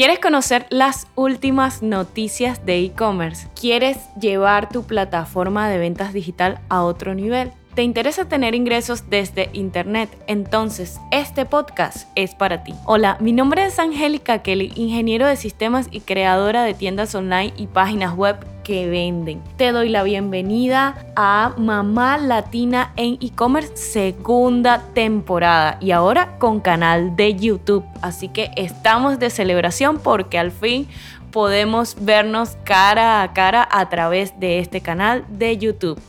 ¿Quieres conocer las últimas noticias de e-commerce? ¿Quieres llevar tu plataforma de ventas digital a otro nivel? ¿Te interesa tener ingresos desde Internet? Entonces, este podcast es para ti. Hola, mi nombre es Angélica Kelly, ingeniero de sistemas y creadora de tiendas online y páginas web venden. Te doy la bienvenida a Mamá Latina en e-commerce segunda temporada y ahora con canal de YouTube. Así que estamos de celebración porque al fin podemos vernos cara a cara a través de este canal de YouTube.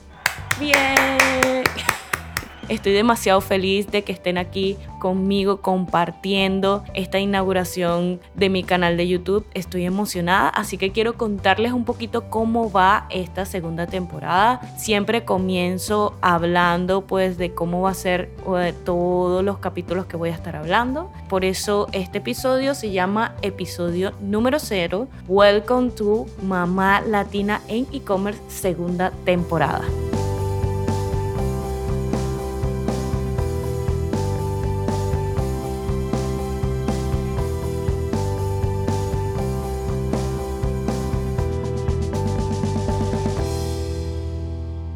Bien. Estoy demasiado feliz de que estén aquí conmigo compartiendo esta inauguración de mi canal de YouTube. Estoy emocionada, así que quiero contarles un poquito cómo va esta segunda temporada. Siempre comienzo hablando pues de cómo va a ser todos los capítulos que voy a estar hablando. Por eso este episodio se llama episodio número 0, Welcome to Mamá Latina en e-commerce segunda temporada.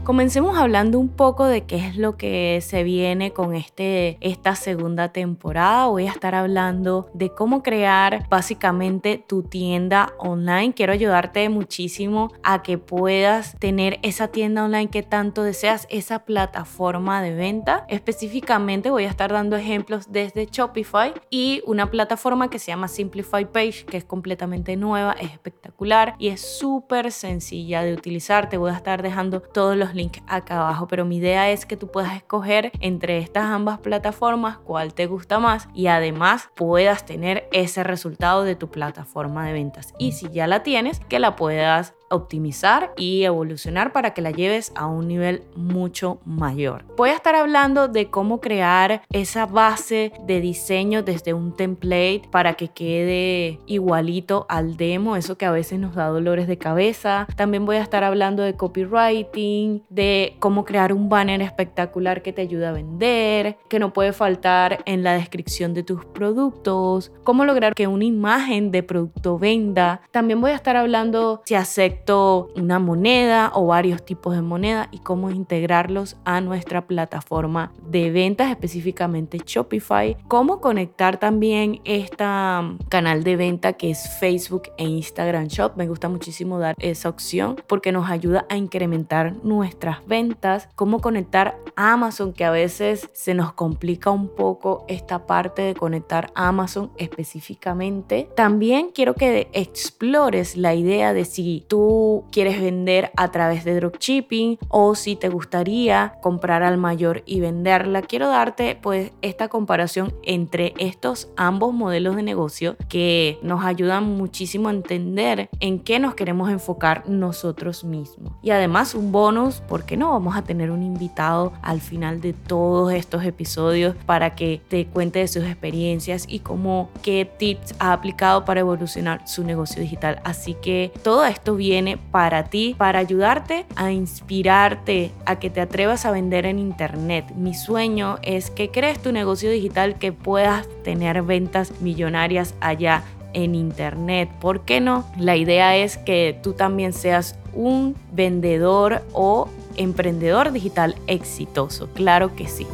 Comencemos hablando un poco de qué es lo que se viene con este, esta segunda temporada. Voy a estar hablando de cómo crear básicamente tu tienda online. Quiero ayudarte muchísimo a que puedas tener esa tienda online que tanto deseas, esa plataforma de venta. Específicamente voy a estar dando ejemplos desde Shopify y una plataforma que se llama Simplify Page, que es completamente nueva, es espectacular y es súper sencilla de utilizar. Te voy a estar dejando todos los link acá abajo, pero mi idea es que tú puedas escoger entre estas ambas plataformas cuál te gusta más y además puedas tener ese resultado de tu plataforma de ventas. Y si ya la tienes, que la puedas optimizar y evolucionar para que la lleves a un nivel mucho mayor. Voy a estar hablando de cómo crear esa base de diseño desde un template para que quede igualito al demo, eso que a veces nos da dolores de cabeza. También voy a estar hablando de copywriting, de cómo crear un banner espectacular que te ayude a vender, que no puede faltar en la descripción de tus productos, cómo lograr que una imagen de producto venda. También voy a estar hablando si hacer una moneda o varios tipos de moneda y cómo integrarlos a nuestra plataforma de ventas, específicamente Shopify. Cómo conectar también este canal de venta que es Facebook e Instagram Shop. Me gusta muchísimo dar esa opción porque nos ayuda a incrementar nuestras ventas. Cómo conectar Amazon, que a veces se nos complica un poco esta parte de conectar Amazon específicamente. También quiero que explores la idea de si tú quieres vender a través de dropshipping o si te gustaría comprar al mayor y venderla. Quiero darte pues esta comparación entre estos ambos modelos de negocio que nos ayudan muchísimo a entender en qué nos queremos enfocar nosotros mismos. Y además un bonus, porque no vamos a tener un invitado al final de todos estos episodios para que te cuente de sus experiencias y cómo qué tips ha aplicado para evolucionar su negocio digital. Así que todo esto viene para ti, para ayudarte a inspirarte, a que te atrevas a vender en Internet. Mi sueño es que crees tu negocio digital que puedas tener ventas millonarias allá en Internet. ¿Por qué no? La idea es que tú también seas un vendedor o emprendedor digital exitoso. Claro que sí.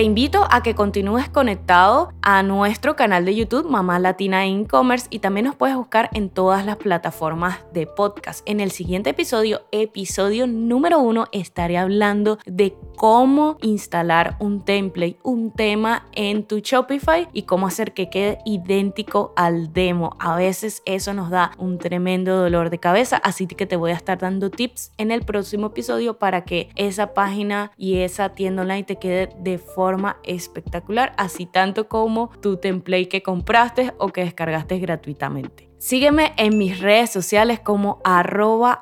Te invito a que continúes conectado a nuestro canal de YouTube Mamá Latina E-Commerce y también nos puedes buscar en todas las plataformas de podcast. En el siguiente episodio, episodio número uno, estaré hablando de cómo instalar un template, un tema en tu Shopify y cómo hacer que quede idéntico al demo. A veces eso nos da un tremendo dolor de cabeza, así que te voy a estar dando tips en el próximo episodio para que esa página y esa tienda online te quede de forma espectacular, así tanto como tu template que compraste o que descargaste gratuitamente. Sígueme en mis redes sociales como arroba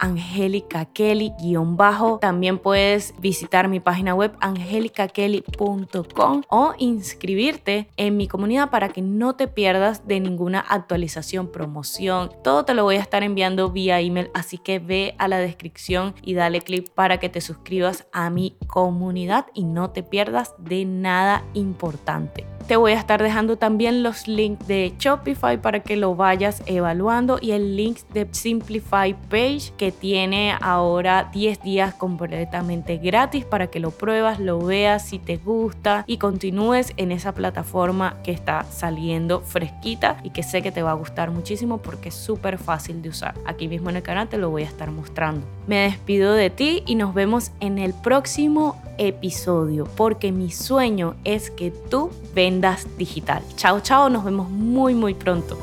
bajo También puedes visitar mi página web angelicakelly.com o inscribirte en mi comunidad para que no te pierdas de ninguna actualización, promoción. Todo te lo voy a estar enviando vía email, así que ve a la descripción y dale clic para que te suscribas a mi comunidad y no te pierdas de nada importante. Te voy a estar dejando también los links de Shopify para que lo vayas evaluando y el link de Simplify Page que tiene ahora 10 días completamente gratis para que lo pruebas, lo veas si te gusta y continúes en esa plataforma que está saliendo fresquita y que sé que te va a gustar muchísimo porque es súper fácil de usar. Aquí mismo en el canal te lo voy a estar mostrando. Me despido de ti y nos vemos en el próximo episodio porque mi sueño es que tú vendas digital. Chao, chao, nos vemos muy, muy pronto.